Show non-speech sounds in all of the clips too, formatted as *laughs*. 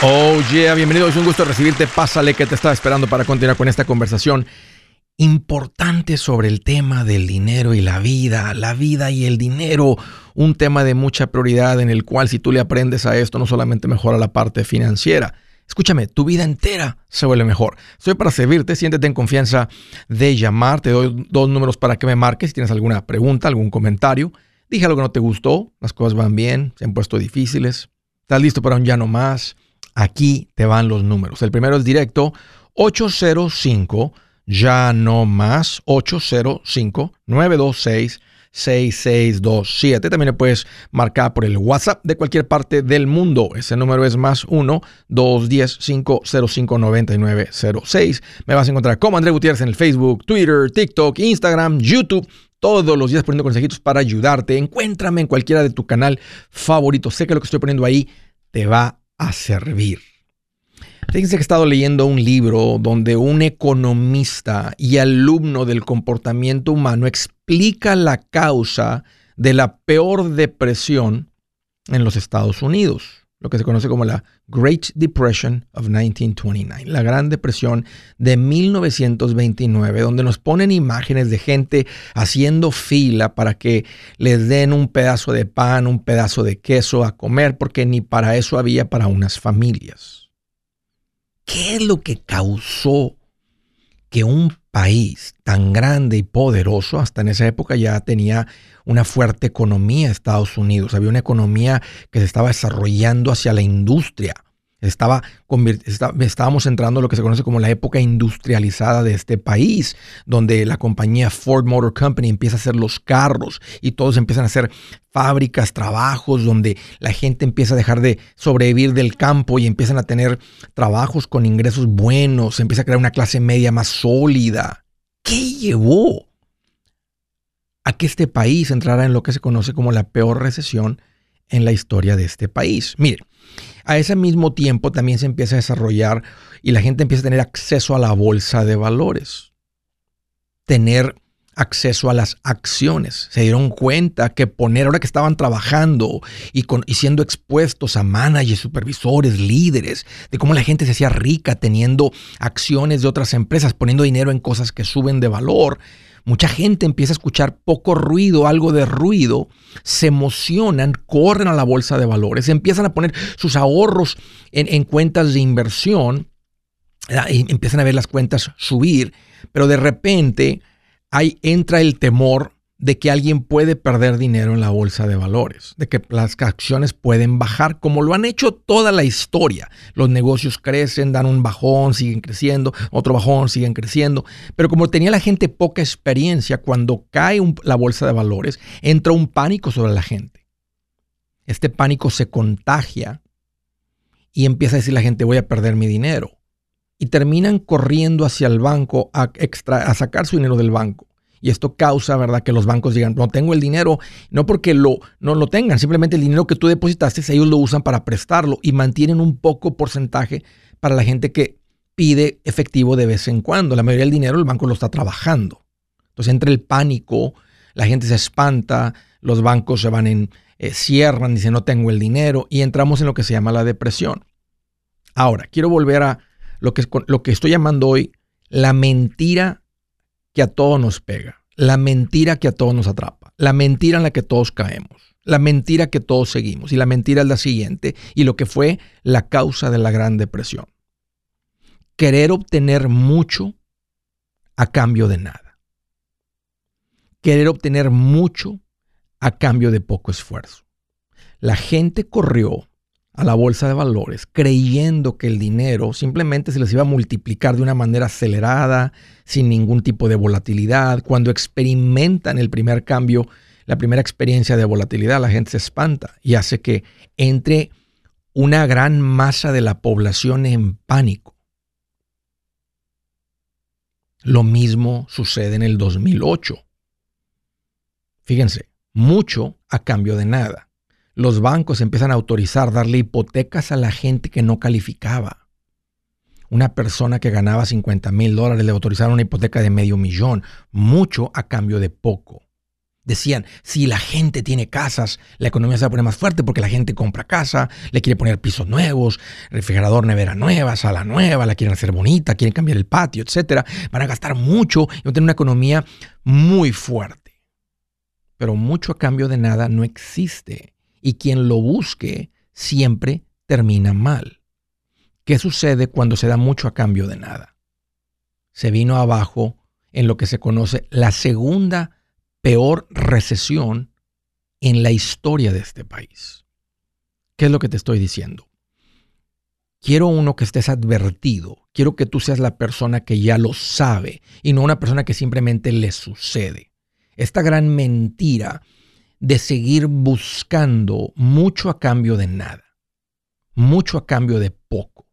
Oh yeah, bienvenido. Es un gusto recibirte. Pásale que te estaba esperando para continuar con esta conversación importante sobre el tema del dinero y la vida, la vida y el dinero, un tema de mucha prioridad en el cual si tú le aprendes a esto no solamente mejora la parte financiera, escúchame, tu vida entera se vuelve mejor. Soy para servirte, siéntete en confianza de llamar, te doy dos números para que me marques si tienes alguna pregunta, algún comentario. Dije algo que no te gustó, las cosas van bien, se han puesto difíciles, estás listo para un ya no más. Aquí te van los números. El primero es directo 805 ya no más 805 926 6627. También le puedes marcar por el WhatsApp de cualquier parte del mundo. Ese número es más 1-210-505-9906. Me vas a encontrar como André Gutiérrez en el Facebook, Twitter, TikTok, Instagram, YouTube. Todos los días poniendo consejitos para ayudarte. Encuéntrame en cualquiera de tu canal favorito. Sé que lo que estoy poniendo ahí te va a servir. Fíjense que he estado leyendo un libro donde un economista y alumno del comportamiento humano explica la causa de la peor depresión en los Estados Unidos lo que se conoce como la Great Depression of 1929, la Gran Depresión de 1929, donde nos ponen imágenes de gente haciendo fila para que les den un pedazo de pan, un pedazo de queso a comer, porque ni para eso había para unas familias. ¿Qué es lo que causó que un país tan grande y poderoso, hasta en esa época ya tenía una fuerte economía Estados Unidos, había una economía que se estaba desarrollando hacia la industria. Estaba, estábamos entrando en lo que se conoce como la época industrializada de este país, donde la compañía Ford Motor Company empieza a hacer los carros y todos empiezan a hacer fábricas, trabajos, donde la gente empieza a dejar de sobrevivir del campo y empiezan a tener trabajos con ingresos buenos, se empieza a crear una clase media más sólida. ¿Qué llevó a que este país entrara en lo que se conoce como la peor recesión en la historia de este país? Miren, a ese mismo tiempo también se empieza a desarrollar y la gente empieza a tener acceso a la bolsa de valores, tener acceso a las acciones. Se dieron cuenta que poner, ahora que estaban trabajando y, con, y siendo expuestos a managers, supervisores, líderes, de cómo la gente se hacía rica teniendo acciones de otras empresas, poniendo dinero en cosas que suben de valor, Mucha gente empieza a escuchar poco ruido, algo de ruido, se emocionan, corren a la bolsa de valores, empiezan a poner sus ahorros en, cuentas de inversión, empiezan a ver las cuentas subir, pero de repente ahí entra el temor de que alguien puede perder dinero en la bolsa de valores, de que las acciones pueden bajar, como lo han hecho toda la historia. Los negocios crecen, dan un bajón, siguen creciendo, otro bajón, siguen creciendo. Pero como tenía la gente poca experiencia, cuando cae la bolsa de valores, entra un pánico sobre la gente. Este pánico se contagia y empieza a decir la gente, voy a perder mi dinero. Y terminan corriendo hacia el banco a, sacar su dinero del banco y esto causa, ¿verdad?, que los bancos digan, no tengo el dinero, no porque lo, no lo tengan, simplemente el dinero que tú depositaste, ellos lo usan para prestarlo y mantienen un poco porcentaje para la gente que pide efectivo de vez en cuando. La mayoría del dinero el banco lo está trabajando. Entonces entre el pánico, la gente se espanta, los bancos se van en, eh, cierran, dicen no tengo el dinero y entramos en lo que se llama la depresión. Ahora, quiero volver a lo que, lo que estoy llamando hoy la mentira que a todos nos pega, la mentira que a todos nos atrapa, la mentira en la que todos caemos, la mentira que todos seguimos. Y la mentira es la siguiente, y lo que fue la causa de la Gran Depresión. Querer obtener mucho a cambio de nada. Querer obtener mucho a cambio de poco esfuerzo. La gente corrió a la bolsa de valores creyendo que el dinero simplemente se les iba a multiplicar de una manera acelerada, sin ningún tipo de volatilidad. Cuando experimentan el primer cambio, la primera experiencia de volatilidad, la gente se espanta y hace que entre una gran masa de la población en pánico. Lo mismo sucede en el 2008. Fíjense, mucho a cambio de nada los bancos empiezan a autorizar darle hipotecas a la gente que no calificaba. Una persona que ganaba 50 mil dólares le autorizaron una hipoteca de medio millón, mucho a cambio de poco. Decían, si la gente tiene casas, la economía se va a poner más fuerte porque la gente compra casa, le quiere poner pisos nuevos, refrigerador, nevera nueva, sala nueva, la quieren hacer bonita, quieren cambiar el patio, etc. Van a gastar mucho y van a tener una economía muy fuerte. Pero mucho a cambio de nada no existe. Y quien lo busque siempre termina mal. ¿Qué sucede cuando se da mucho a cambio de nada? Se vino abajo en lo que se conoce la segunda peor recesión en la historia de este país. ¿Qué es lo que te estoy diciendo? Quiero uno que estés advertido. Quiero que tú seas la persona que ya lo sabe y no una persona que simplemente le sucede. Esta gran mentira de seguir buscando mucho a cambio de nada, mucho a cambio de poco.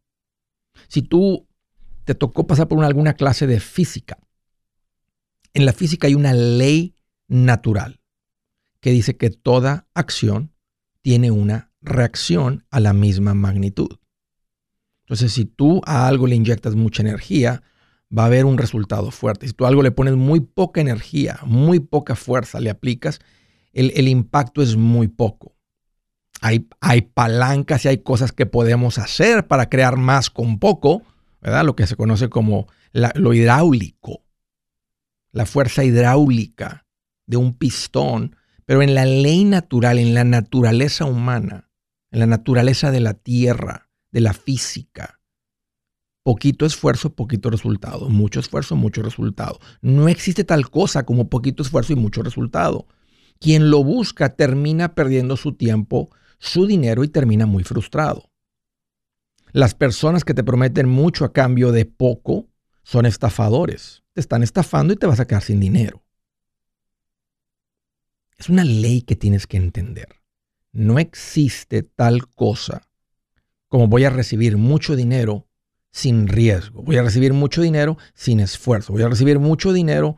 Si tú te tocó pasar por alguna clase de física, en la física hay una ley natural, que dice que toda acción tiene una reacción a la misma magnitud. Entonces, si tú a algo le inyectas mucha energía, va a haber un resultado fuerte. Si tú a algo le pones muy poca energía, muy poca fuerza, le aplicas, el, impacto es muy poco. Hay, hay, palancas y hay cosas que podemos hacer para crear más con poco, ¿verdad? Lo que se conoce como lo hidráulico, la fuerza hidráulica de un pistón, pero en la ley natural, en la naturaleza humana, en la naturaleza de la tierra, de la física. Poquito esfuerzo, poquito resultado. Mucho esfuerzo, mucho resultado. No existe tal cosa como poquito esfuerzo y mucho resultado. Quien lo busca termina perdiendo su tiempo, su dinero y termina muy frustrado. Las personas que te prometen mucho a cambio de poco son estafadores. Te están estafando y te vas a quedar sin dinero. Es una ley que tienes que entender. No existe tal cosa como voy a recibir mucho dinero sin riesgo. Voy a recibir mucho dinero sin esfuerzo. Voy a recibir mucho dinero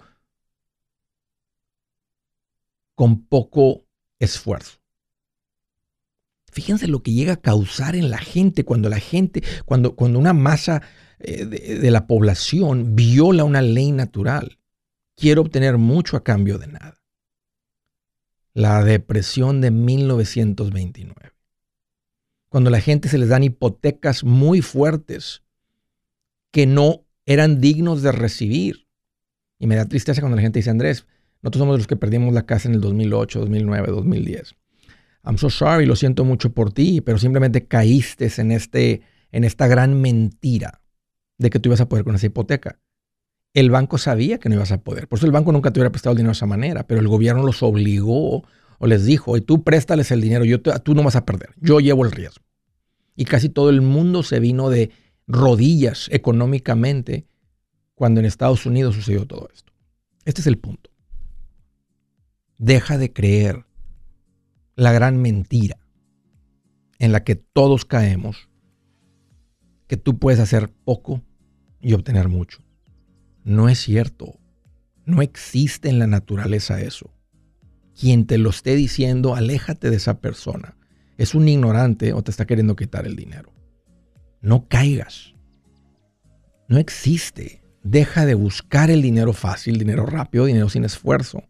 con poco esfuerzo. Fíjense lo que llega a causar en la gente cuando la gente, cuando, cuando una masa eh, de la población viola una ley natural. Quiero obtener mucho a cambio de nada la depresión de 1929. Cuando la gente se les dan hipotecas muy fuertes que no eran dignos de recibir. Y me da tristeza cuando la gente dice, Andrés, nosotros somos los que perdimos la casa en el 2008, 2009, 2010. I'm so sorry, lo siento mucho por ti, pero simplemente caíste en, este, en esta gran mentira de que tú ibas a poder con esa hipoteca. El banco sabía que no ibas a poder. Por eso el banco nunca te hubiera prestado el dinero de esa manera, pero el gobierno los obligó o les dijo, y tú préstales el dinero, yo tú no vas a perder, yo llevo el riesgo. Y casi todo el mundo se vino de rodillas económicamente cuando en Estados Unidos sucedió todo esto. Este es el punto. Deja de creer la gran mentira en la que todos caemos, que tú puedes hacer poco y obtener mucho. No es cierto. No existe en la naturaleza eso. Quien te lo esté diciendo, aléjate de esa persona. Es un ignorante o te está queriendo quitar el dinero. No caigas. No existe. Deja de buscar el dinero fácil, dinero rápido, dinero sin esfuerzo.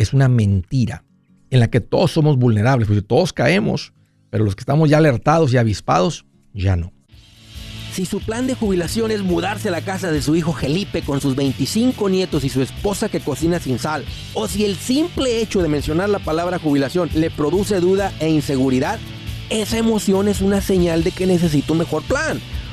Es una mentira en la que todos somos vulnerables, porque todos caemos, pero los que estamos ya alertados y avispados, ya no. Si su plan de jubilación es mudarse a la casa de su hijo Felipe con sus 25 nietos y su esposa que cocina sin sal, o si el simple hecho de mencionar la palabra jubilación le produce duda e inseguridad, esa emoción es una señal de que necesita un mejor plan.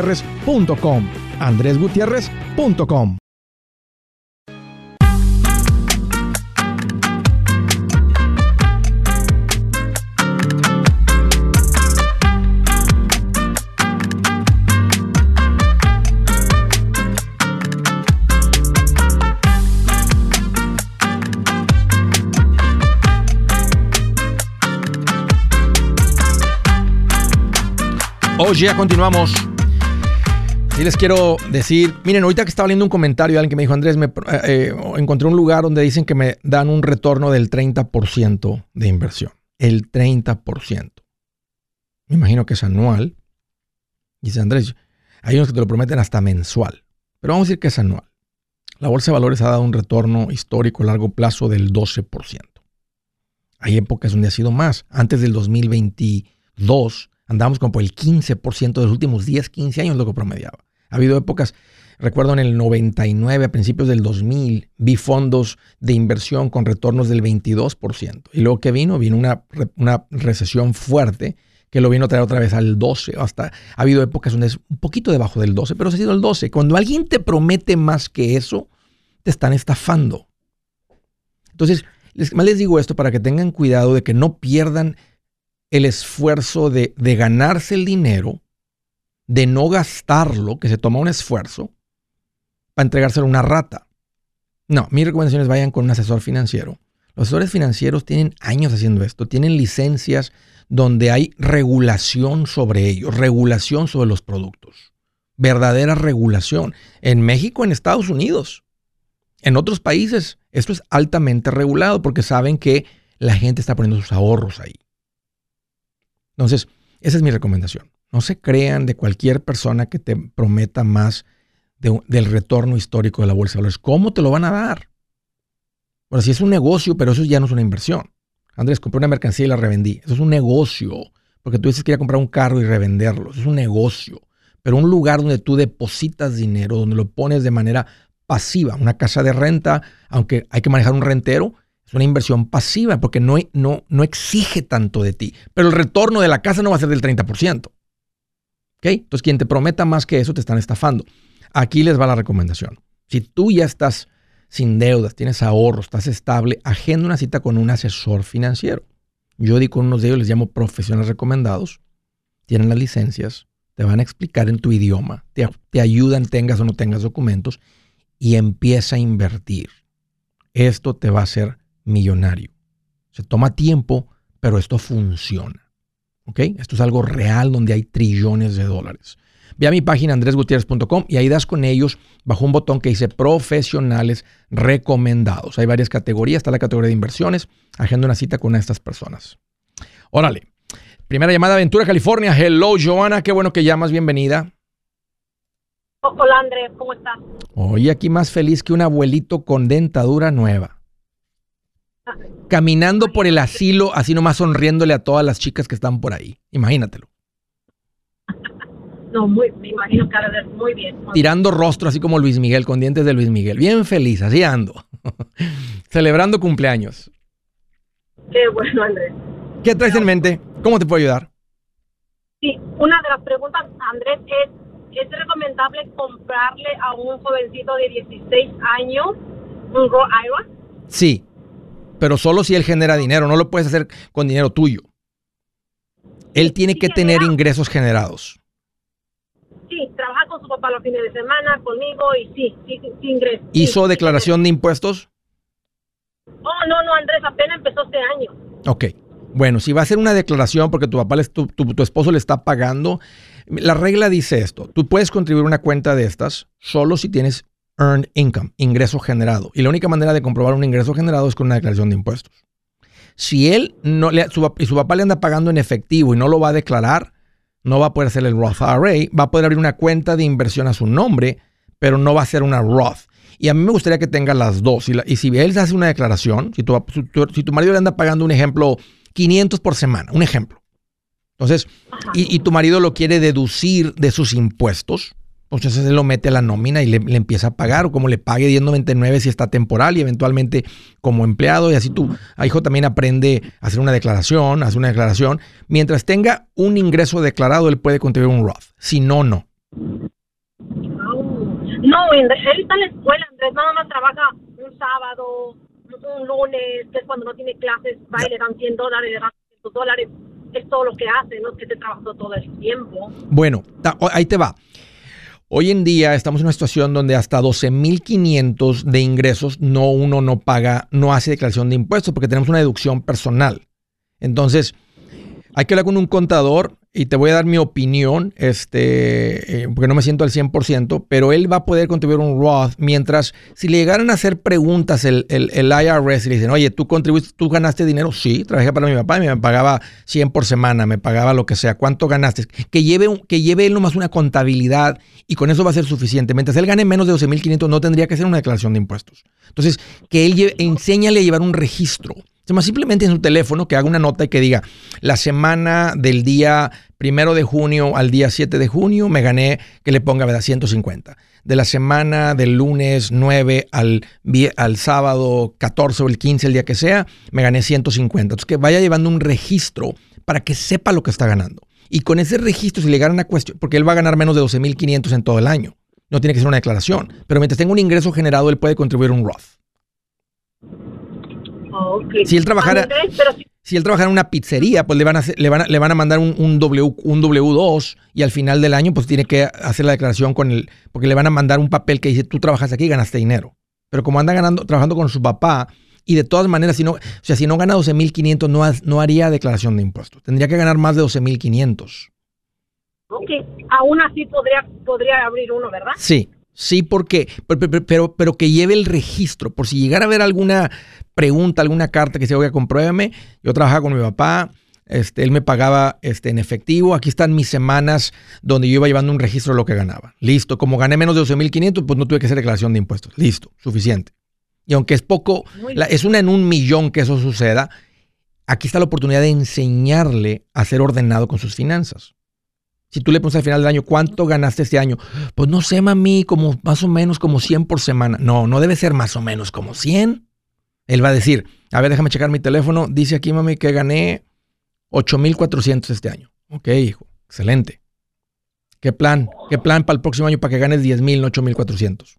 andresgutierrez.com. andresgutierrez.com. Oye, ya continuamos. Y les quiero decir, miren, ahorita que estaba leyendo un comentario alguien que me dijo, Andrés, me, eh, eh, encontré un lugar donde dicen que me dan un retorno del 30% de inversión. El 30%. Me imagino que es anual. Dice Andrés, hay unos que te lo prometen hasta mensual. Pero vamos a decir que es anual. La bolsa de valores ha dado un retorno histórico a largo plazo del 12%. Hay épocas donde ha sido más. Antes del 2022 Andamos como por el 15% de los últimos 10, 15 años lo que promediaba. Ha habido épocas, recuerdo en el 99, a principios del 2000, vi fondos de inversión con retornos del 22%. Y luego que vino, vino una, una recesión fuerte que lo vino a traer otra vez al 12. Hasta ha habido épocas donde es un poquito debajo del 12, pero ha sido el 12. Cuando alguien te promete más que eso, te están estafando. Entonces, les, más les digo esto para que tengan cuidado de que no pierdan el esfuerzo de, ganarse el dinero, de no gastarlo, que se toma un esfuerzo, para entregárselo a una rata. No, mis recomendaciones vayan con un asesor financiero. Los asesores financieros tienen años haciendo esto, tienen licencias donde hay regulación sobre ellos, regulación sobre los productos, verdadera regulación. En México, en Estados Unidos, en otros países, esto es altamente regulado porque saben que la gente está poniendo sus ahorros ahí. Entonces, esa es mi recomendación. No se crean de cualquier persona que te prometa más del retorno histórico de la bolsa de valores. ¿Cómo te lo van a dar? Bueno, si es un negocio, pero eso ya no es una inversión. Andrés, compré una mercancía y la revendí. Eso es un negocio. Porque tú dices que ir a comprar un carro y revenderlo. Eso es un negocio. Pero un lugar donde tú depositas dinero, donde lo pones de manera pasiva, una casa de renta, aunque hay que manejar un rentero, es una inversión pasiva porque no, no, no exige tanto de ti. Pero el retorno de la casa no va a ser del 30%. Entonces, quien te prometa más que eso te están estafando. Aquí les va la recomendación. Si tú ya estás sin deudas, tienes ahorros, estás estable, agenda una cita con un asesor financiero. Yo di con unos de ellos, les llamo profesionales recomendados. Tienen las licencias, te van a explicar en tu idioma, te, te ayudan, tengas o no tengas documentos, y empieza a invertir. Esto te va a hacer millonario. Se toma tiempo, pero esto funciona. ¿Ok? Esto es algo real donde hay trillones de dólares. Ve a mi página andresgutierrez.com y ahí das con ellos bajo un botón que dice profesionales recomendados. Hay varias categorías. Está la categoría de inversiones. Agenda una cita con de estas personas. Órale. Primera llamada Aventura, California. Hello, Joana. Qué bueno que llamas. Bienvenida. Hola, Andrés. ¿Cómo estás? Hoy aquí más feliz que un abuelito con dentadura nueva caminando por el asilo, así nomás sonriéndole a todas las chicas que están por ahí. Imagínatelo. No, muy, me imagino que ver muy bien. Tirando rostro, así como Luis Miguel, con dientes de Luis Miguel. Bien feliz, así ando. *laughs* Celebrando cumpleaños. Qué bueno, Andrés. ¿Qué traes en mente? ¿Cómo te puedo ayudar? Sí, una de las preguntas, Andrés, es, ¿es recomendable comprarle a un jovencito de 16 años un Raw IRA? Sí, pero solo si él genera dinero, no lo puedes hacer con dinero tuyo. Él tiene que tener ingresos generados. Sí, trabaja con su papá los fines de semana, conmigo y sí, sí, sí ingresos. ¿Hizo declaración de impuestos? Oh, no, no, Andrés, apenas empezó este año. Ok. Bueno, si va a hacer una declaración porque tu papá, le- tu, tu- tu esposo le está pagando, la regla dice esto, tú puedes contribuir una cuenta de estas solo si tienes earned income, ingreso generado. Y la única manera de comprobar un ingreso generado es con una declaración de impuestos. Si él no le, su, y su papá le anda pagando en efectivo y no lo va a declarar, no va a poder hacer el Roth IRA, va a poder abrir una cuenta de inversión a su nombre, pero no va a ser una Roth. Y a mí me gustaría que tenga las dos. Y, si él hace una declaración, si tu, tu- marido le anda pagando un ejemplo 500 por semana, un ejemplo. Entonces, y tu marido lo quiere deducir de sus impuestos, entonces él lo mete a la nómina y le, le empieza a pagar, o como le pague 1099 si está temporal y eventualmente como empleado, y así tu hijo también aprende a hacer una declaración, hace una declaración. Mientras tenga un ingreso declarado, él puede contribuir un Roth. Si no, no. No, él está en la escuela, Andrés, nada más trabaja un sábado, un lunes, que es cuando no tiene clases, va y le dan 100 dólares, le dan 100 dólares, es todo lo que hace, no es que esté trabajando todo el tiempo. Bueno, ahí te va. Hoy en día estamos en una situación donde hasta 12.500 de ingresos no uno no paga, no hace declaración de impuestos porque tenemos una deducción personal. Entonces, hay que hablar con un contador y te voy a dar mi opinión, este, eh, porque no me siento al 100%, pero él va a poder contribuir un Roth mientras, si le llegaran a hacer preguntas el, el, IRS y le dicen, oye, ¿tú contribuiste, tú ganaste dinero? Sí, trabajé para mi papá y me pagaba 100 por semana, me pagaba lo que sea. ¿Cuánto ganaste? Que lleve, que lleve él nomás una contabilidad y con eso va a ser suficiente. Mientras él gane menos de 12.500 no tendría que hacer una declaración de impuestos. Entonces, que él lleve, enséñale a llevar un registro. Simplemente en su teléfono que haga una nota y que diga, la semana del día primero de junio al día 7 de junio me gané, que le ponga, ¿verdad? 150. De la semana del lunes 9 al, al sábado 14 o el 15, el día que sea, me gané 150. Entonces, que vaya llevando un registro para que sepa lo que está ganando. Y con ese registro, si le ganan una cuestión, porque él va a ganar menos de 12.500 en todo el año. No tiene que ser una declaración. Pero mientras tenga un ingreso generado, él puede contribuir un Roth. Si él trabajara- Andrés, pero si, Si él trabaja en una pizzería, pues le van a, hacer- le van a, le van a mandar un, un W, un W2 y al final del año pues tiene que hacer la declaración con el, porque le van a mandar un papel que dice tú trabajas aquí y ganaste dinero. Pero como anda ganando, trabajando con su papá y de todas maneras, si no, o sea, si no gana 12.500 no, ha- no haría declaración de impuestos. Tendría que ganar más de 12.500. ok, aún así podría, podría abrir uno, ¿verdad? Sí, sí, porque, pero, pero, pero, pero que lleve el registro. Por si llegara a haber alguna pregunta, alguna carta que se oiga, compruébame. Yo trabajaba con mi papá, este, él me pagaba este, en efectivo. Aquí están mis semanas donde yo iba llevando un registro de lo que ganaba. Listo, como gané menos de 12.500, pues no tuve que hacer declaración de impuestos. Listo, suficiente. Y aunque es poco, la- es una en un millón que eso suceda, aquí está la oportunidad de enseñarle a ser ordenado con sus finanzas. Si tú le pones al final del año, ¿cuánto ganaste este año? Pues no sé, mami, como más o menos como 100 por semana. No, no debe ser más o menos como 100. Él va a decir, a ver, déjame checar mi teléfono. Dice aquí, mami, que gané 8,400 este año. Ok, hijo, excelente. ¿Qué plan? ¿Qué plan para el próximo año para que ganes 10,000, no 8,400?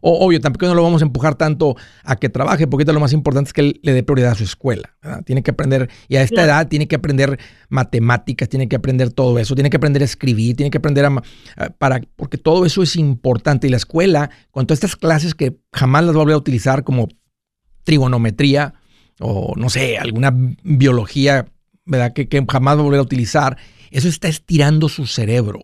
O, obvio, tampoco no lo vamos a empujar tanto a que trabaje, porque lo más importante es que él le dé prioridad a su escuela. ¿verdad? Tiene que aprender, y a esta Claro. edad tiene que aprender matemáticas, tiene que aprender todo eso, tiene que aprender a escribir, tiene que aprender a- para, porque todo eso es importante. Y la escuela, con todas estas clases que jamás las va a volver a utilizar como trigonometría o no sé, alguna biología, ¿verdad? Que, que jamás va a volver a utilizar, eso está estirando su cerebro.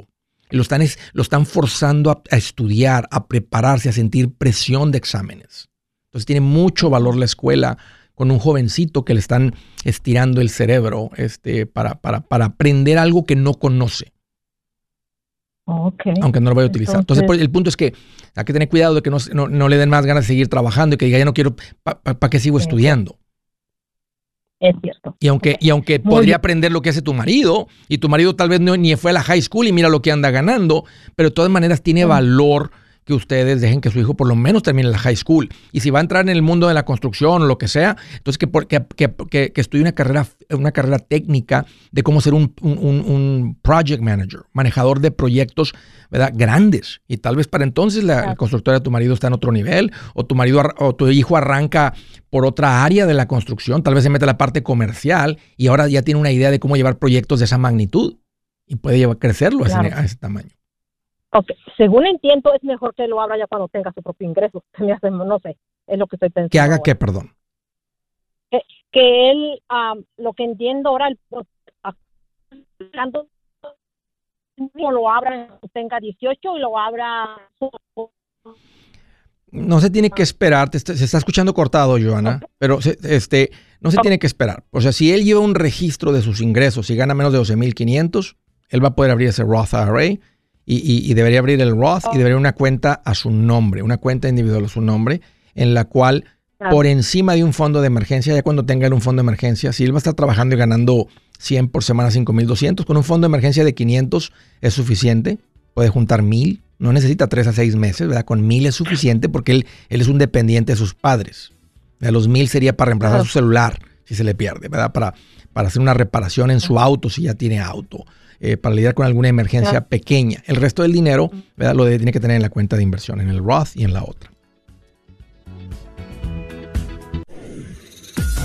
Lo están, es- lo están forzando a, a estudiar, a prepararse, a sentir presión de exámenes. Entonces tiene mucho valor la escuela con un jovencito que le están estirando el cerebro este, para, para, para aprender algo que no conoce, Ok. aunque no lo vaya a utilizar. Entonces, Entonces- el punto es que hay que tener cuidado de que no, no, no le den más ganas de seguir trabajando y que diga, ya no quiero, ¿para qué sigo estudiando? Es cierto. Y aunque, y aunque Muy podría bien. aprender lo que hace tu marido, y tu marido tal vez no, ni fue a la high school y mira lo que anda ganando, pero de todas maneras tiene valor que ustedes dejen que su hijo por lo menos termine la high school. Y si va a entrar en el mundo de la construcción o lo que sea, entonces que, que, que, que- estudie una carrera, una carrera técnica de cómo ser un, un- un- project manager, manejador de proyectos ¿verdad? grandes. Y tal vez para entonces la, Claro. constructora de tu marido está en otro nivel, o tu marido ar- o tu hijo arranca por otra área de la construcción, tal vez se mete a la parte comercial y ahora ya tiene una idea de cómo llevar proyectos de esa magnitud y puede llevar, crecerlo a ese- a ese tamaño. Ok. Según entiendo, es mejor que lo abra ya cuando tenga su propio ingreso. *laughs* Se no sé, es lo que estoy pensando. Que haga ahora. qué, perdón. que él, lo que entiendo ahora, el, lo abra tenga 18 y lo abra no se tiene que esperar, se está escuchando cortado, Joana, pero este, no se tiene que esperar. O sea, si él lleva un registro de sus ingresos y gana menos de 12.500, él va a poder abrir ese Roth IRA y, debería abrir el Roth y debería una cuenta a su nombre, una cuenta individual a su nombre, en la cual por encima de un fondo de emergencia, ya cuando tenga un fondo de emergencia, si él va a estar trabajando y ganando 100 por semana, 5.200, con un fondo de emergencia de 500 es suficiente, puede juntar 1.000, no necesita 3 a 6 meses, ¿verdad? Con 1.000 es suficiente porque él, él es un dependiente de sus padres. A los 1.000 sería para reemplazar su celular si se le pierde, ¿verdad? Para, para hacer una reparación en su auto si ya tiene auto eh, para lidiar con alguna emergencia pequeña. El resto del dinero ¿verdad? lo tiene que tener en la cuenta de inversión, en el Roth y en la otra.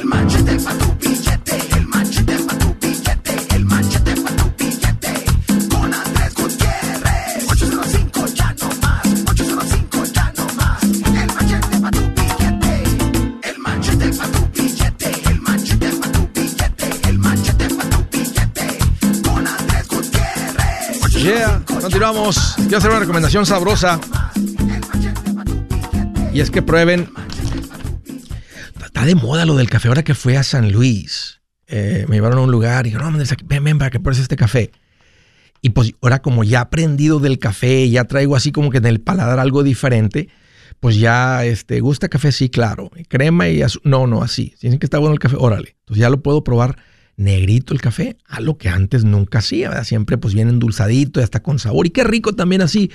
El machete para tu billete, el machete para tu billete, el machete para tu billete. Con Andrés Gutiérrez. 805 ya no más, 805 ya no más. El machete para tu billete, el machete para tu billete, el machete para tu billete, el machete para tu billete. Con Andrés Gutiérrez. Yeah, continuamos. Quiero hacer una recomendación sabrosa. Y es que prueben de moda lo del café. Ahora que fui a San Luis, eh, me llevaron a un lugar y dijeron, ven, ven, para que pruebes este café. Y pues ahora como ya he aprendido del café, ya traigo así como que en el paladar algo diferente, pues ya, este, ¿gusta café? Sí, claro. Crema y. No, no, así. Dicen que está bueno el café, órale. Entonces ya lo puedo probar negrito el café, a lo que antes nunca hacía, ¿verdad? Siempre pues bien endulzadito y hasta con sabor. Y qué rico también así.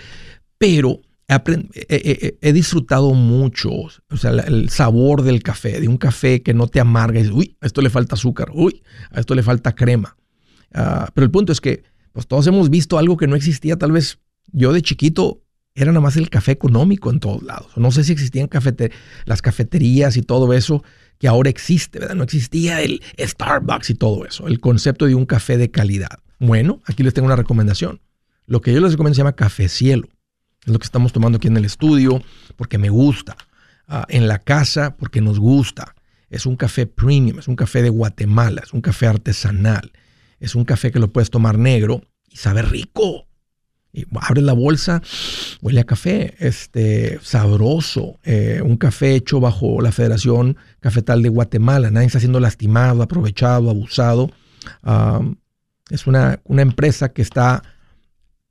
Pero he, disfrutado mucho o sea, el sabor del café, de un café que no te amarga. Y, uy, a esto le falta azúcar, uy, a esto le falta crema. Ah, pero el punto es que pues todos hemos visto algo que no existía. Tal vez yo de chiquito era nada más el café económico en todos lados. No sé si existían las cafeterías y todo eso que ahora existe, ¿verdad? No existía el Starbucks y todo eso, el concepto de un café de calidad. Bueno, aquí les tengo una recomendación. Lo que yo les recomiendo se llama café cielo. Es lo que estamos tomando aquí en el estudio porque me gusta. Ah, en la casa porque nos gusta. Es un café premium, es un café de Guatemala, es un café artesanal. Es un café que lo puedes tomar negro y sabe rico. Y abres la bolsa, huele a café, este, sabroso. Eh, un café hecho bajo la Federación Cafetal de Guatemala. Nadie está siendo lastimado, aprovechado, abusado. Ah, es una, una empresa que está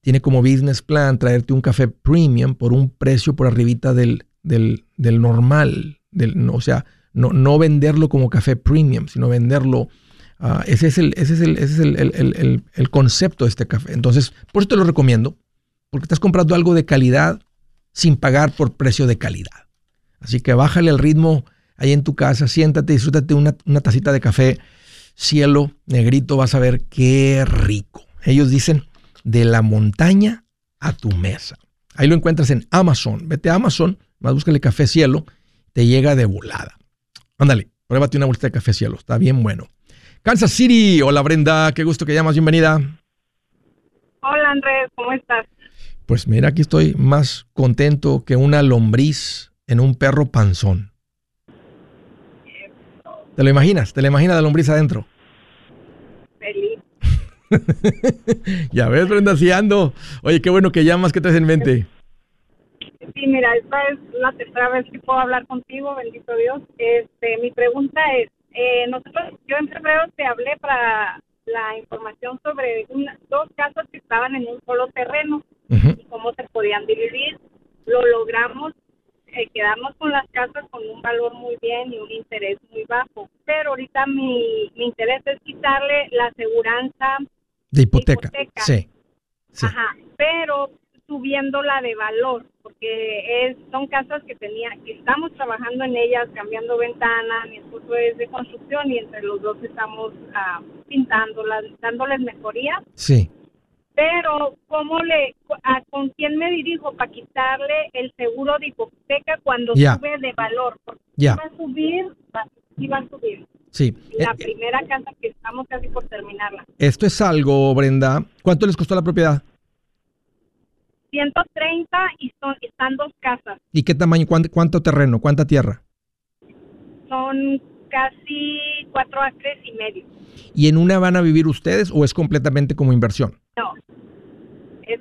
tiene como business plan traerte un café premium por un precio por arribita del, del, normal. Del, o sea, no, no venderlo como café premium, sino venderlo... Ah, ese es, el, ese es, el, ese es el, el, concepto de este café. Entonces, por eso te lo recomiendo, porque estás comprando algo de calidad sin pagar por precio de calidad. Así que bájale el ritmo ahí en tu casa, siéntate, disfrútate una, una tacita de café, cielo, negrito, vas a ver qué rico. Ellos dicen de la montaña a tu mesa. Ahí lo encuentras en Amazon. Vete a Amazon, más búscale café cielo, te llega de volada. Ándale, pruébate una bolsita de café cielo, está bien bueno. Kansas City, hola Brenda, qué gusto que llamas, bienvenida. Hola Andrés, ¿cómo estás? Pues mira, aquí estoy más contento que una lombriz en un perro panzón. ¿Te lo imaginas? ¿Te lo imaginas la lombriz adentro? *laughs* ya ves, Brenda, si ando. Oye, qué bueno que llamas, ¿qué traes en mente? Sí, mira, esta es la tercera vez que puedo hablar contigo, bendito Dios. Este, mi pregunta es, eh, nosotros, yo en febrero te hablé para la información sobre una- dos casas que estaban en un solo terreno y cómo se podían dividir. Lo logramos, eh, quedamos con las casas con un valor muy bien y un interés muy bajo. Pero ahorita mi, mi interés es quitarle la aseguranza De hipoteca. hipoteca. Sí. Sí. Ajá, pero subiéndola de valor, porque es son casas que tenía, que estamos trabajando en ellas, cambiando ventanas, mi esposo es de construcción y entre los dos estamos ah, pintándolas, dándoles mejoría, Sí. Pero ¿cómo le, a, con quién me dirijo para quitarle el seguro de hipoteca cuando sube de valor? Porque si va a subir, va, sí va a subir. Sí. La Eh, primera casa que estamos casi por terminarla. Esto es algo, Brenda. ¿Cuánto les costó la propiedad? 130 y son, están dos casas. ¿Y qué tamaño? ¿Cuánto, cuánto terreno? ¿Cuánta tierra? son casi cuatro acres y medio. ¿Y en una van a vivir ustedes o es completamente como inversión?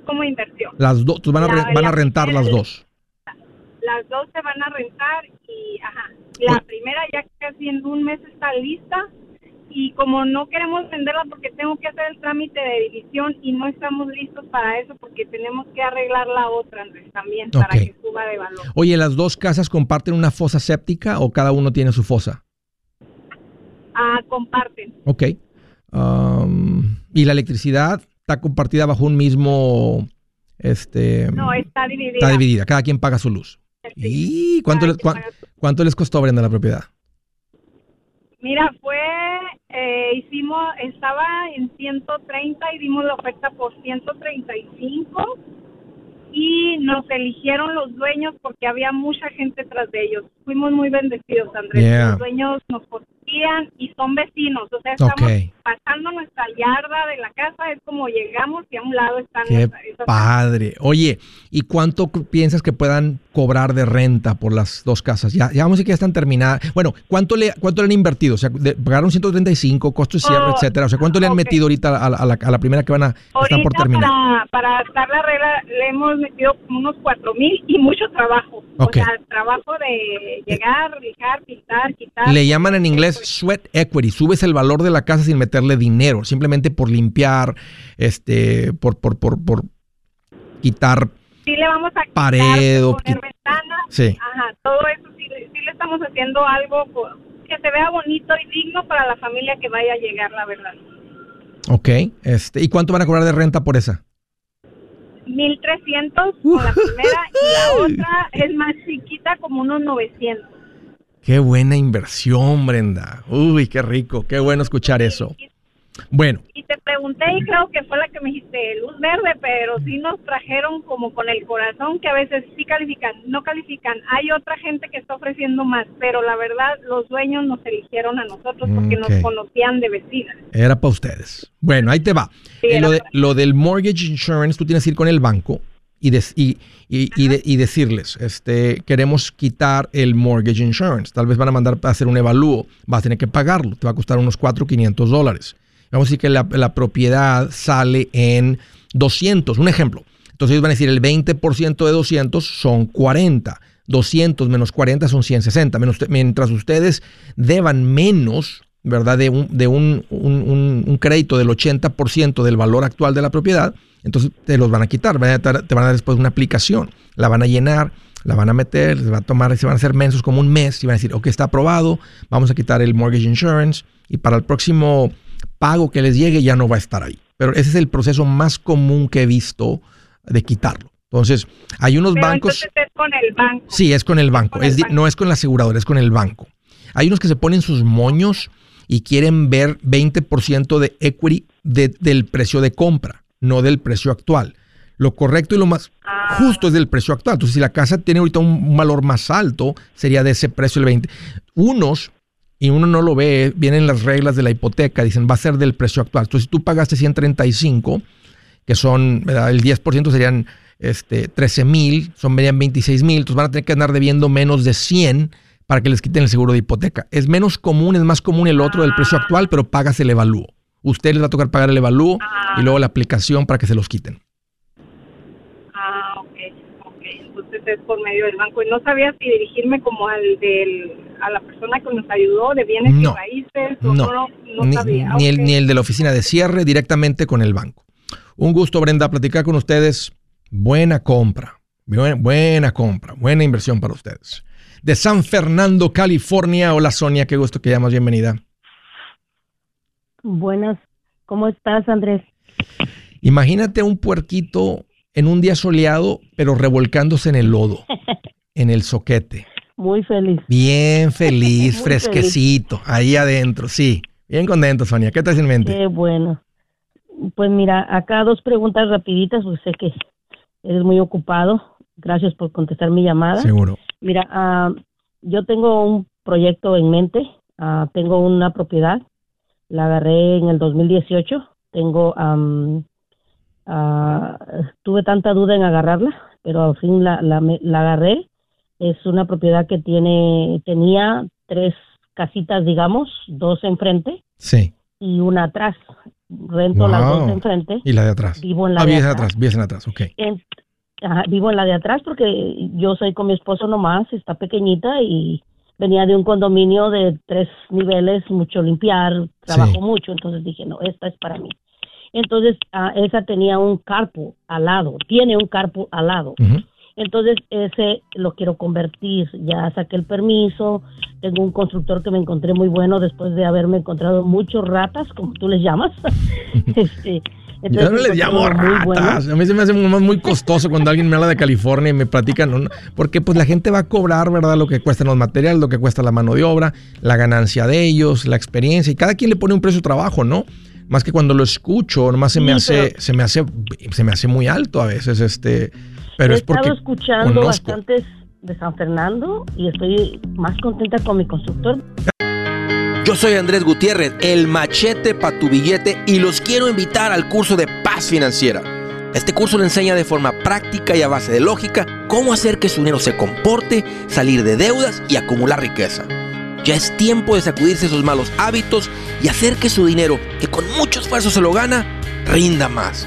Como inversión. Las dos, van a, La- rentar primera- las dos. Las dos se van a rentar y, ajá, la Oye. primera ya casi en un mes está lista y como no queremos venderla porque tengo que hacer el trámite de división y no estamos listos para eso porque tenemos que arreglar la otra, Andrés, también para que suba de valor. Oye, ¿las dos casas comparten una fosa séptica o cada uno tiene su fosa? Ah, comparten. Ok. Um, ¿Y la electricidad está compartida bajo un mismo... Este, No, está dividida. está dividida, cada quien paga su luz. Sí. ¿Y cuánto, les, cuánto les costó Brenda la propiedad? Mira, fue, eh, hicimos, estaba en 130 y dimos la oferta por 135 y nos eligieron los dueños porque había mucha gente tras de ellos. Fuimos muy bendecidos, Andrés. Yeah. Los dueños nos conocían y son vecinos, o sea, estamos pasando nuestra yarda de la casa, es como llegamos y a un lado están Qué padre. Oye, ¿y cuánto cu- piensas que puedan cobrar de renta por las dos casas? Ya, ya vamos a decir que ya están terminadas. Bueno, ¿cuánto le, cuánto le han invertido? O sea, de- pagaron 135, costos de cierre, Oh, etcétera. O sea, ¿cuánto le han metido ahorita a la, a la- a la primera que van a, que están por Ahorita terminar? para, para estar la regla le hemos metido como unos cuatro mil y mucho trabajo. Ok. O sea, trabajo de llegar, lijar, pintar, quitar. Le llaman en inglés sweat equity. Subes el valor de la casa sin meterle dinero, simplemente por limpiar, este, por, por, por, por quitar. Sí le vamos a quitar, Pared o poner ventanas. Sí. Ajá, todo eso sí, le- sí le estamos haciendo algo que se vea bonito y digno para la familia que vaya a llegar, la verdad. Ok. Este, ¿Y cuánto van a cobrar de renta por esa? 1300 con la primera y la *laughs* otra es más chiquita como unos 900. Qué buena inversión, Brenda. Uy, qué rico. Qué bueno escuchar eso. Y- Bueno, Y te pregunté y creo que fue la que me dijiste luz verde, pero sí nos trajeron como con el corazón que a veces sí califican, no califican. Hay otra gente que está ofreciendo más, pero la verdad los dueños nos eligieron a nosotros porque nos conocían de vecinas. era para ustedes. Bueno, ahí te va. Sí, Eh, lo, de- lo del mortgage insurance, tú tienes que ir con el banco y, des- y, y- y de- y decirles, este, queremos quitar el mortgage insurance. Tal vez van a mandar a hacer un evalúo. Vas a tener que pagarlo. Te va a costar unos 4 500 dólares. Vamos a decir que la, propiedad sale en 200. Un ejemplo. Entonces ellos van a decir el 20% de 200 son 40. 200 menos 40 son 160. Menos, mientras ustedes deban menos, ¿verdad? De un, de un, un- crédito del 80% del valor actual de la propiedad, entonces te los van a quitar. Te van a dar después una aplicación. La van a llenar, la van a meter, se va a tomar, se van a hacer mensos como un mes y van a decir, ok, está aprobado, vamos a quitar el mortgage insurance y para el próximo pago que les llegue ya no va a estar ahí. Pero ese es el proceso más común que he visto de quitarlo. Entonces, hay unos Pero bancos... es con el banco. Sí, es con el banco. con el Es di- banco. No es con la aseguradora, es con el banco. Hay unos que se ponen sus moños y quieren ver 20% de equity de- del precio de compra, no del precio actual. Lo correcto y lo más Ah. justo es del precio actual. Entonces, si la casa tiene ahorita un valor más alto, sería de ese precio el 20. Unos, y uno no lo ve, vienen las reglas de la hipoteca, dicen va a ser del precio actual. Entonces, si tú pagaste 135, que son, ¿verdad? el 10% serían este, 13 mil, son verían 26 mil, entonces van a tener que andar debiendo menos de 100 para que les quiten el seguro de hipoteca. Es menos común, es más común el otro del precio actual, pero pagas el evalúo. Usted les va a tocar pagar el evalúo y luego la aplicación para que se los quiten. Ah, ok, ok. Entonces es por medio del banco y no sabía si dirigirme como al del a la persona que nos ayudó de bienes No. y raíces No. no, no ni, sabía. ni el, ni el de la oficina de cierre directamente con el banco. Un gusto, Brenda, platicar con ustedes. Buena compra. Buena, buena compra. Buena inversión para ustedes. De San Fernando, California. Hola, Sonia. Qué gusto que llamas. Bienvenida. Buenas, ¿cómo estás, Andrés? Imagínate un puerquito en un día soleado, pero revolcándose en el lodo, *laughs* en el soquete. Muy feliz. Bien *laughs* feliz, fresquecito, ahí adentro. Sí, bien contento, Sonia. ¿Qué traes en mente? Qué bueno. Pues mira, acá dos preguntas rapiditas, porque sé que eres muy ocupado. Gracias por contestar mi llamada. Seguro. Mira, ah, yo tengo un proyecto en mente. Ah, tengo una propiedad. La agarré en el 2018. Tengo, am, ah, tuve tanta duda en agarrarla, pero al fin la, la, la agarré. Es una propiedad que tiene, tenía tres casitas, digamos, dos enfrente Sí. y una atrás. Rento las dos enfrente. Y la de atrás. Vivo en la Ah, de atrás. atrás, vives en atrás, ok. En- ajá, vivo en la de atrás porque yo soy con mi esposo nomás, está pequeñita y venía de un condominio de tres niveles, mucho limpiar, trabajo Sí. mucho, entonces dije, no, esta es para mí. Entonces, ah, esa tenía un carpo al lado, tiene un carpo al lado. Entonces, ese lo quiero convertir. Ya saqué el permiso. Tengo un constructor que me encontré muy bueno después de haberme encontrado muchos ratas, como tú les llamas. *laughs* este, Yo no les llamo muy bueno. ratas. A mí se me hace muy costoso cuando alguien me habla de California y me platican, ¿no? porque pues la gente va a cobrar, ¿verdad? Lo que cuestan los materiales, lo que cuesta la mano de obra, la ganancia de ellos, la experiencia, y cada quien le pone un precio de trabajo, ¿no? Más que cuando lo escucho, nomás se me Sí, hace, pero- se me hace, se me hace muy alto a veces, este, pero He es porque estado escuchando conozco. bastantes de San Fernando y estoy más contenta con mi constructor. Yo soy Andrés Gutiérrez, el machete para tu billete y los quiero invitar al curso de paz financiera. Este curso le enseña de forma práctica y a base de lógica cómo hacer que su dinero se comporte, salir de deudas y acumular riqueza. Ya es tiempo de sacudirse esos malos hábitos y hacer que su dinero, que con mucho esfuerzo se lo gana, rinda más.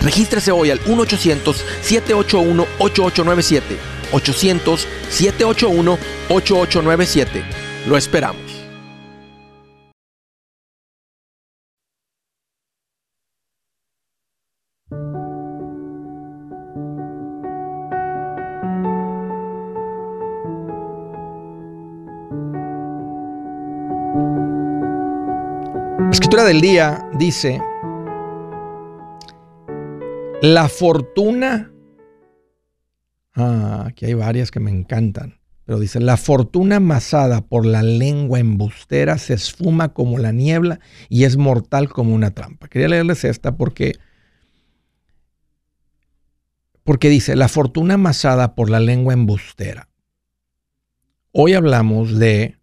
Regístrese hoy al 1-800-781-8897. 800-781-8897. Lo esperamos. La escritura del día dice, la fortuna, ah, aquí hay varias que me encantan, pero dice, la fortuna amasada por la lengua embustera se esfuma como la niebla y es mortal como una trampa. Quería leerles esta porque, porque dice, la fortuna amasada por la lengua embustera. Hoy hablamos de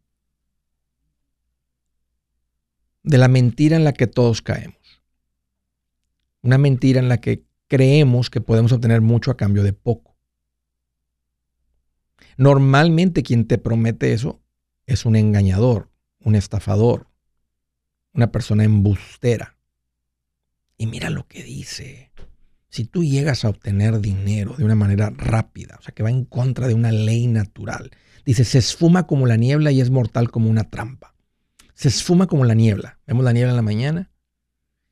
de la mentira en la que todos caemos. Una mentira en la que creemos que podemos obtener mucho a cambio de poco. Normalmente quien te promete eso es un engañador, un estafador, una persona embustera. Y mira lo que dice. Si tú llegas a obtener dinero de una manera rápida, o sea, que va en contra de una ley natural, dice, se esfuma como la niebla y es mortal como una trampa se esfuma como la niebla. Vemos la niebla en la mañana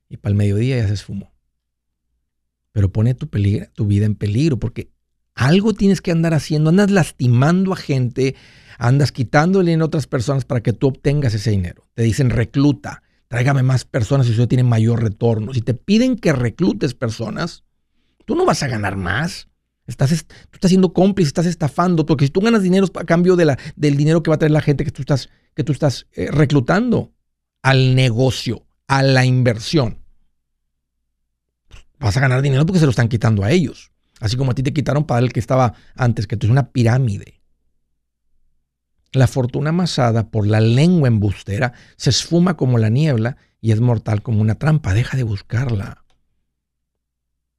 y para el mediodía ya se esfumó. Pero pone tu, peligro, tu vida en peligro porque algo tienes que andar haciendo. Andas lastimando a gente, andas quitándole en otras personas para que tú obtengas ese dinero. Te dicen recluta, tráigame más personas y usted tiene mayor retorno. Si te piden que reclutes personas, tú no vas a ganar más. Estás, est- tú estás siendo cómplice, estás estafando, porque si tú ganas dinero a cambio del dinero que va a traer la gente que tú estás, que tú estás eh, reclutando al negocio, a la inversión. Vas a ganar dinero porque se lo están quitando a ellos. Así como a ti te quitaron para el que estaba antes, que tú es una pirámide. La fortuna amasada por la lengua embustera se esfuma como la niebla y es mortal como una trampa. Deja de buscarla.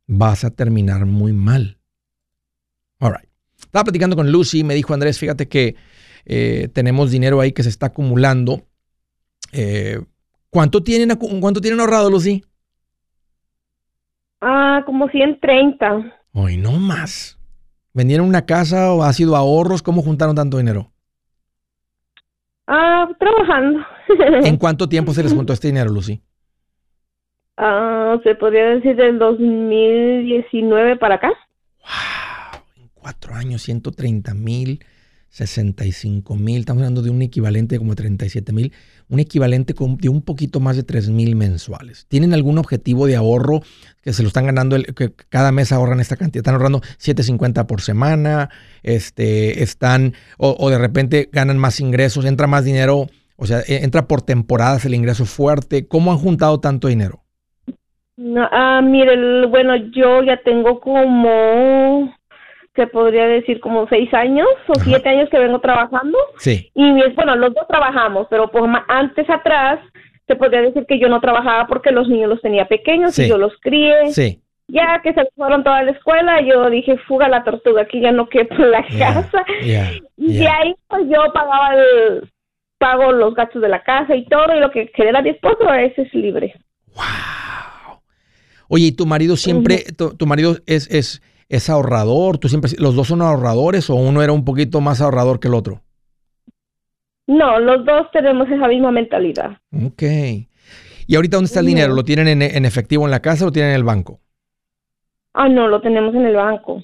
Vas a terminar muy mal. All right. Estaba platicando con Lucy, me dijo Andrés, fíjate que eh, tenemos dinero ahí que se está acumulando. Eh, ¿cuánto, tienen, ¿Cuánto tienen ahorrado, Lucy? Ah, como 130. Hoy no más. ¿Vendieron una casa o ha sido ahorros? ¿Cómo juntaron tanto dinero? Ah, trabajando. *laughs* ¿En cuánto tiempo se les juntó este dinero, Lucy? Ah, se podría decir del 2019 para acá. Wow, en cuatro años, 130 mil, 65 mil, estamos hablando de un equivalente como 37 mil, un equivalente de un poquito más de 3 mil mensuales. ¿Tienen algún objetivo de ahorro que se lo están ganando, que cada mes ahorran esta cantidad? ¿Están ahorrando 7.50 por semana? Este, están, o, de repente ganan más ingresos, entra más dinero, o sea, e, entra por temporadas el ingreso fuerte. ¿Cómo han juntado tanto dinero? ah, mire, bueno, yo ya tengo como se podría decir como seis años o siete años que vengo trabajando. Sí. Y bueno, los dos trabajamos, pero pues antes atrás se podría decir que yo no trabajaba porque los niños los tenía pequeños y yo los crié. Sí. Ya que se fueron toda la escuela, yo dije, fuga la tortuga, aquí ya no quepo en la casa. *laughs* y de ahí pues yo pagaba el, pago los gastos de la casa y todo, y lo que quería mi esposo, ese es libre. Wow. Oye, ¿y tu marido siempre, tu, marido es, es es ahorrador? ¿Tú siempre, los dos son ahorradores o uno era un poquito más ahorrador que el otro? No, los dos tenemos esa misma mentalidad. Ok. ¿Y ahorita dónde está el dinero? ¿Lo tienen en, efectivo en la casa o lo tienen en el banco? Ah, no, lo tenemos en el banco.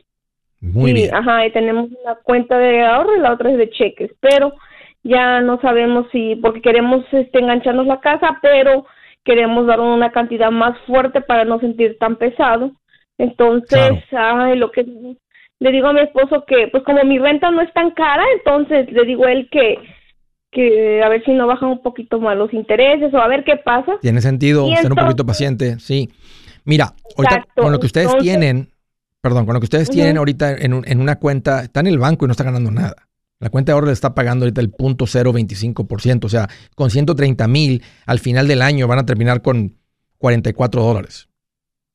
Muy bien. Ajá, y tenemos una cuenta de ahorro y la otra es de cheques, pero ya no sabemos si, porque queremos este, engancharnos la casa, pero queremos dar una cantidad más fuerte para no sentir tan pesado entonces, ay, lo que le digo a mi esposo que, pues como mi renta no es tan cara, entonces le digo a él que, que a ver si no bajan un poquito más los intereses o a ver qué pasa. Tiene sentido ser un poquito paciente, sí. Mira, ahorita con lo que ustedes tienen, perdón, con lo que ustedes tienen ahorita en, en, una cuenta, está en el banco y no está ganando nada. La cuenta de ahorro le está pagando ahorita el punto 0.25%, o sea, con 130 mil al final del año van a terminar con 44 dólares.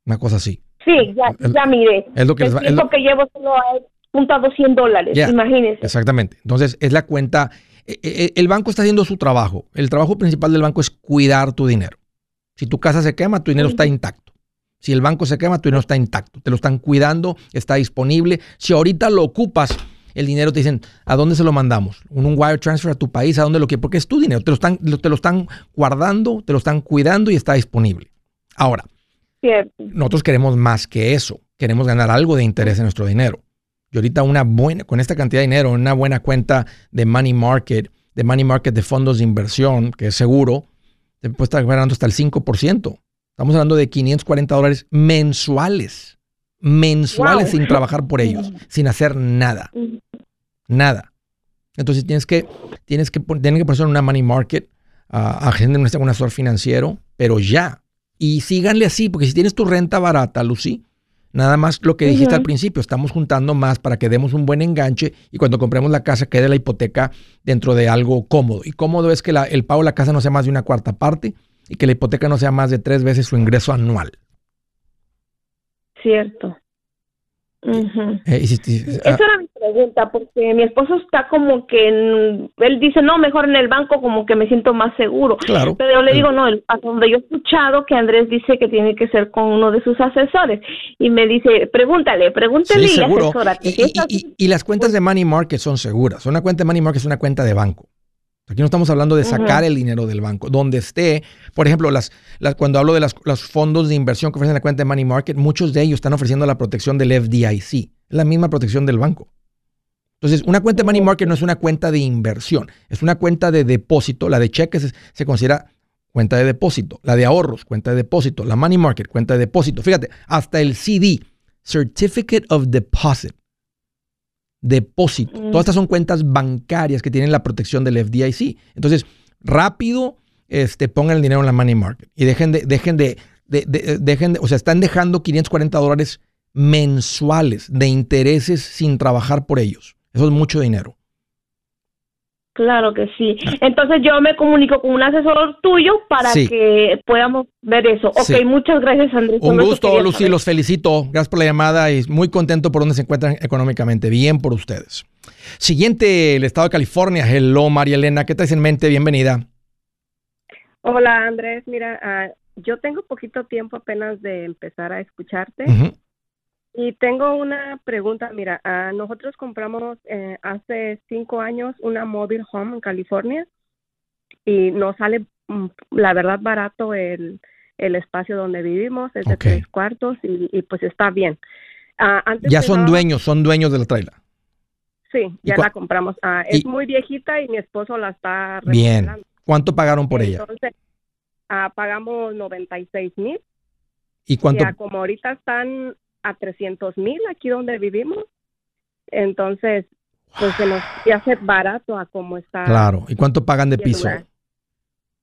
Una cosa así. Sí, ya, ya mire. Es lo que el tiempo que llevo solo he juntado 100 dólares, imagínese. Exactamente. Entonces, es la cuenta. E, e, e, el banco está haciendo su trabajo. El trabajo principal del banco es cuidar tu dinero. Si tu casa se quema, tu dinero está intacto. Si el banco se quema, tu dinero está intacto. Te lo están cuidando, está disponible. Si ahorita lo ocupas, el dinero te dicen, ¿a dónde se lo mandamos? Un, wire transfer a tu país, ¿a dónde lo quieres? Porque es tu dinero. Te lo, están, te lo están guardando, te lo están cuidando y está disponible. Ahora, nosotros queremos más que eso. Queremos ganar algo de interés en nuestro dinero. Y ahorita una buena, con esta cantidad de dinero, una buena cuenta de money market, de money market de fondos de inversión, que es seguro, te puede estar ganando hasta el 5%. Estamos hablando de 540 dólares mensuales. Mensuales sin trabajar por ellos, sin hacer nada. Nada. Entonces tienes que, tienes que, tienes que poner una money market, a gente un asesor financiero, pero ya. Y síganle así, porque si tienes tu renta barata, Lucy, nada más lo que dijiste al principio, estamos juntando más para que demos un buen enganche y cuando compremos la casa quede la hipoteca dentro de algo cómodo. Y cómodo es que el pago de la casa no sea más de una cuarta parte y que la hipoteca no sea más de tres veces su ingreso anual. Cierto. Uh era mi pregunta, porque mi esposo está como que, él dice, no, mejor en el banco como que me siento más seguro. Claro. Pero yo le digo, no, a donde yo he escuchado que Andrés dice que tiene que ser con uno de sus asesores. Y me dice, pregúntale, pregúntale y asesórate. Y, las cuentas de Money Market son seguras. Una cuenta de Money Market es una cuenta de banco. Aquí no estamos hablando de sacar el dinero del banco. Donde esté, por ejemplo, las, cuando hablo de los fondos de inversión que ofrecen la cuenta de Money Market, muchos de ellos están ofreciendo la protección del FDIC. Es la misma protección del banco. Entonces, una cuenta de Money Market no es una cuenta de inversión, es una cuenta de depósito. La de cheques se considera cuenta de depósito. La de ahorros, cuenta de depósito. La Money Market, cuenta de depósito. Fíjate, hasta el CD, Certificate of Deposit depósito. Mm. Todas estas son cuentas bancarias que tienen la protección del FDIC. Entonces, rápido, este, pongan el dinero en la money market y dejen de, dejen de, dejen de, o sea, están dejando 540 dólares mensuales de intereses sin trabajar por ellos. Eso es mucho dinero. Claro que sí. Entonces yo me comunico con un asesor tuyo para Sí. que podamos ver eso. Ok, Sí. muchas gracias Andrés. Un gusto, Lucy, saber. los felicito. Gracias por la llamada y muy contento por donde se encuentran económicamente. Bien por ustedes. Siguiente, el estado de California. Hello, María Elena. ¿Qué traes en mente? Bienvenida. Hola Andrés, mira, ah, yo tengo poquito tiempo apenas de empezar a escucharte Ujú. Y tengo una pregunta. Mira, ah, nosotros compramos eh, hace cinco años una mobile home en California y nos sale, mm, la verdad, barato el, el espacio donde vivimos, es de tres cuartos y, y, pues está bien. Ah, antes Ya son dueños, son dueños de la traila. Sí, ¿Y ya la compramos. Ah, es muy viejita y mi esposo la está Bien. ¿Cuánto pagaron por ella? Entonces, pagamos 96 mil. ¿Y cuánto? Ya como ahorita están a 300 mil aquí donde vivimos, entonces pues se nos hace barato a como está. Claro. ¿Y cuánto pagan de piso?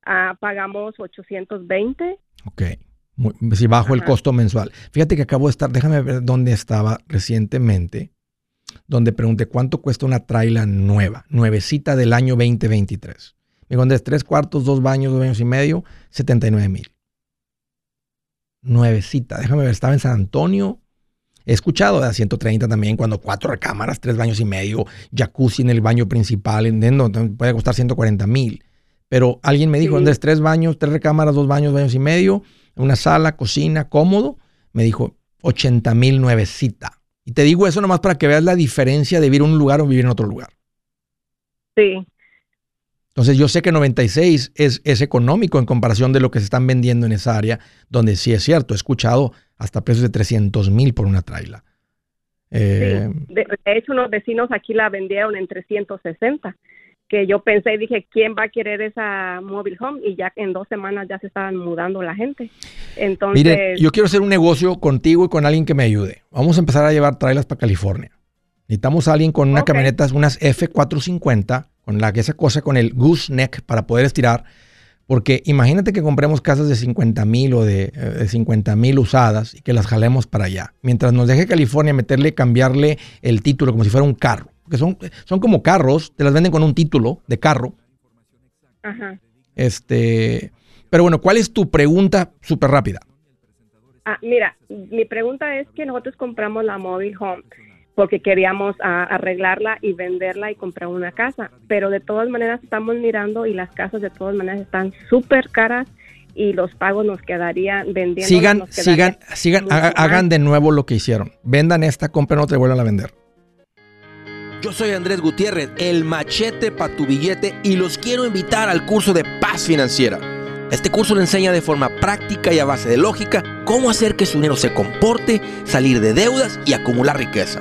Ah, pagamos 820. Ok. Muy- si bajo el costo mensual. Fíjate que acabo de estar, déjame ver dónde estaba recientemente, donde pregunté cuánto cuesta una traila nueva, nuevecita del año 2023. Me dijo, Andrés, tres cuartos, dos baños, dos baños y medio, 79 mil. Nuevecita, déjame ver, estaba en San Antonio. He escuchado de a 130 también, cuando cuatro recámaras, tres baños y medio, jacuzzi en el baño principal, entiendo, puede costar 140 mil. Pero alguien me dijo, Sí. Andrés, tres baños, tres recámaras, dos baños, baños y medio, una sala, cocina, cómodo. Me dijo, 80 mil nuevecita. Y te digo eso nomás para que veas la diferencia de vivir en un lugar o vivir en otro lugar. Sí, Entonces yo sé que 96 es, es económico en comparación de lo que se están vendiendo en esa área, donde sí es cierto, he escuchado hasta precios de 300 mil por una traila. Eh, sí. De, de hecho, unos vecinos aquí la vendieron en 360. Que yo pensé y dije, ¿quién va a querer esa mobile home? Y ya en dos semanas ya se estaban mudando la gente. Entonces, Mire, yo quiero hacer un negocio contigo y con alguien que me ayude. Vamos a empezar a llevar trailas para California. Necesitamos a alguien con una Ok. camioneta, unas F450, con la que esa cosa con el gooseneck para poder estirar. Porque imagínate que compremos casas de 50 mil o de, eh, de 50 mil usadas y que las jalemos para allá. Mientras nos deje California meterle, cambiarle el título como si fuera un carro. Porque son, son como carros, te las venden con un título de carro. ajá. Este, pero bueno, ¿cuál es tu pregunta súper rápida? Ah, mira, mi pregunta es que nosotros compramos la mobile home porque queríamos ah, arreglarla y venderla y comprar una casa, pero de todas maneras estamos mirando y las casas de todas maneras están súper caras y los pagos nos quedarían vendiendo. Sigan, sigan, sigan, haga- hagan de nuevo lo que hicieron. Vendan esta, compren otra y vuelvan a vender. Yo soy Andrés Gutiérrez, el machete para tu billete y los quiero invitar al curso de paz financiera. Este curso le enseña de forma práctica y a base de lógica cómo hacer que su dinero se comporte, salir de deudas y acumular riqueza.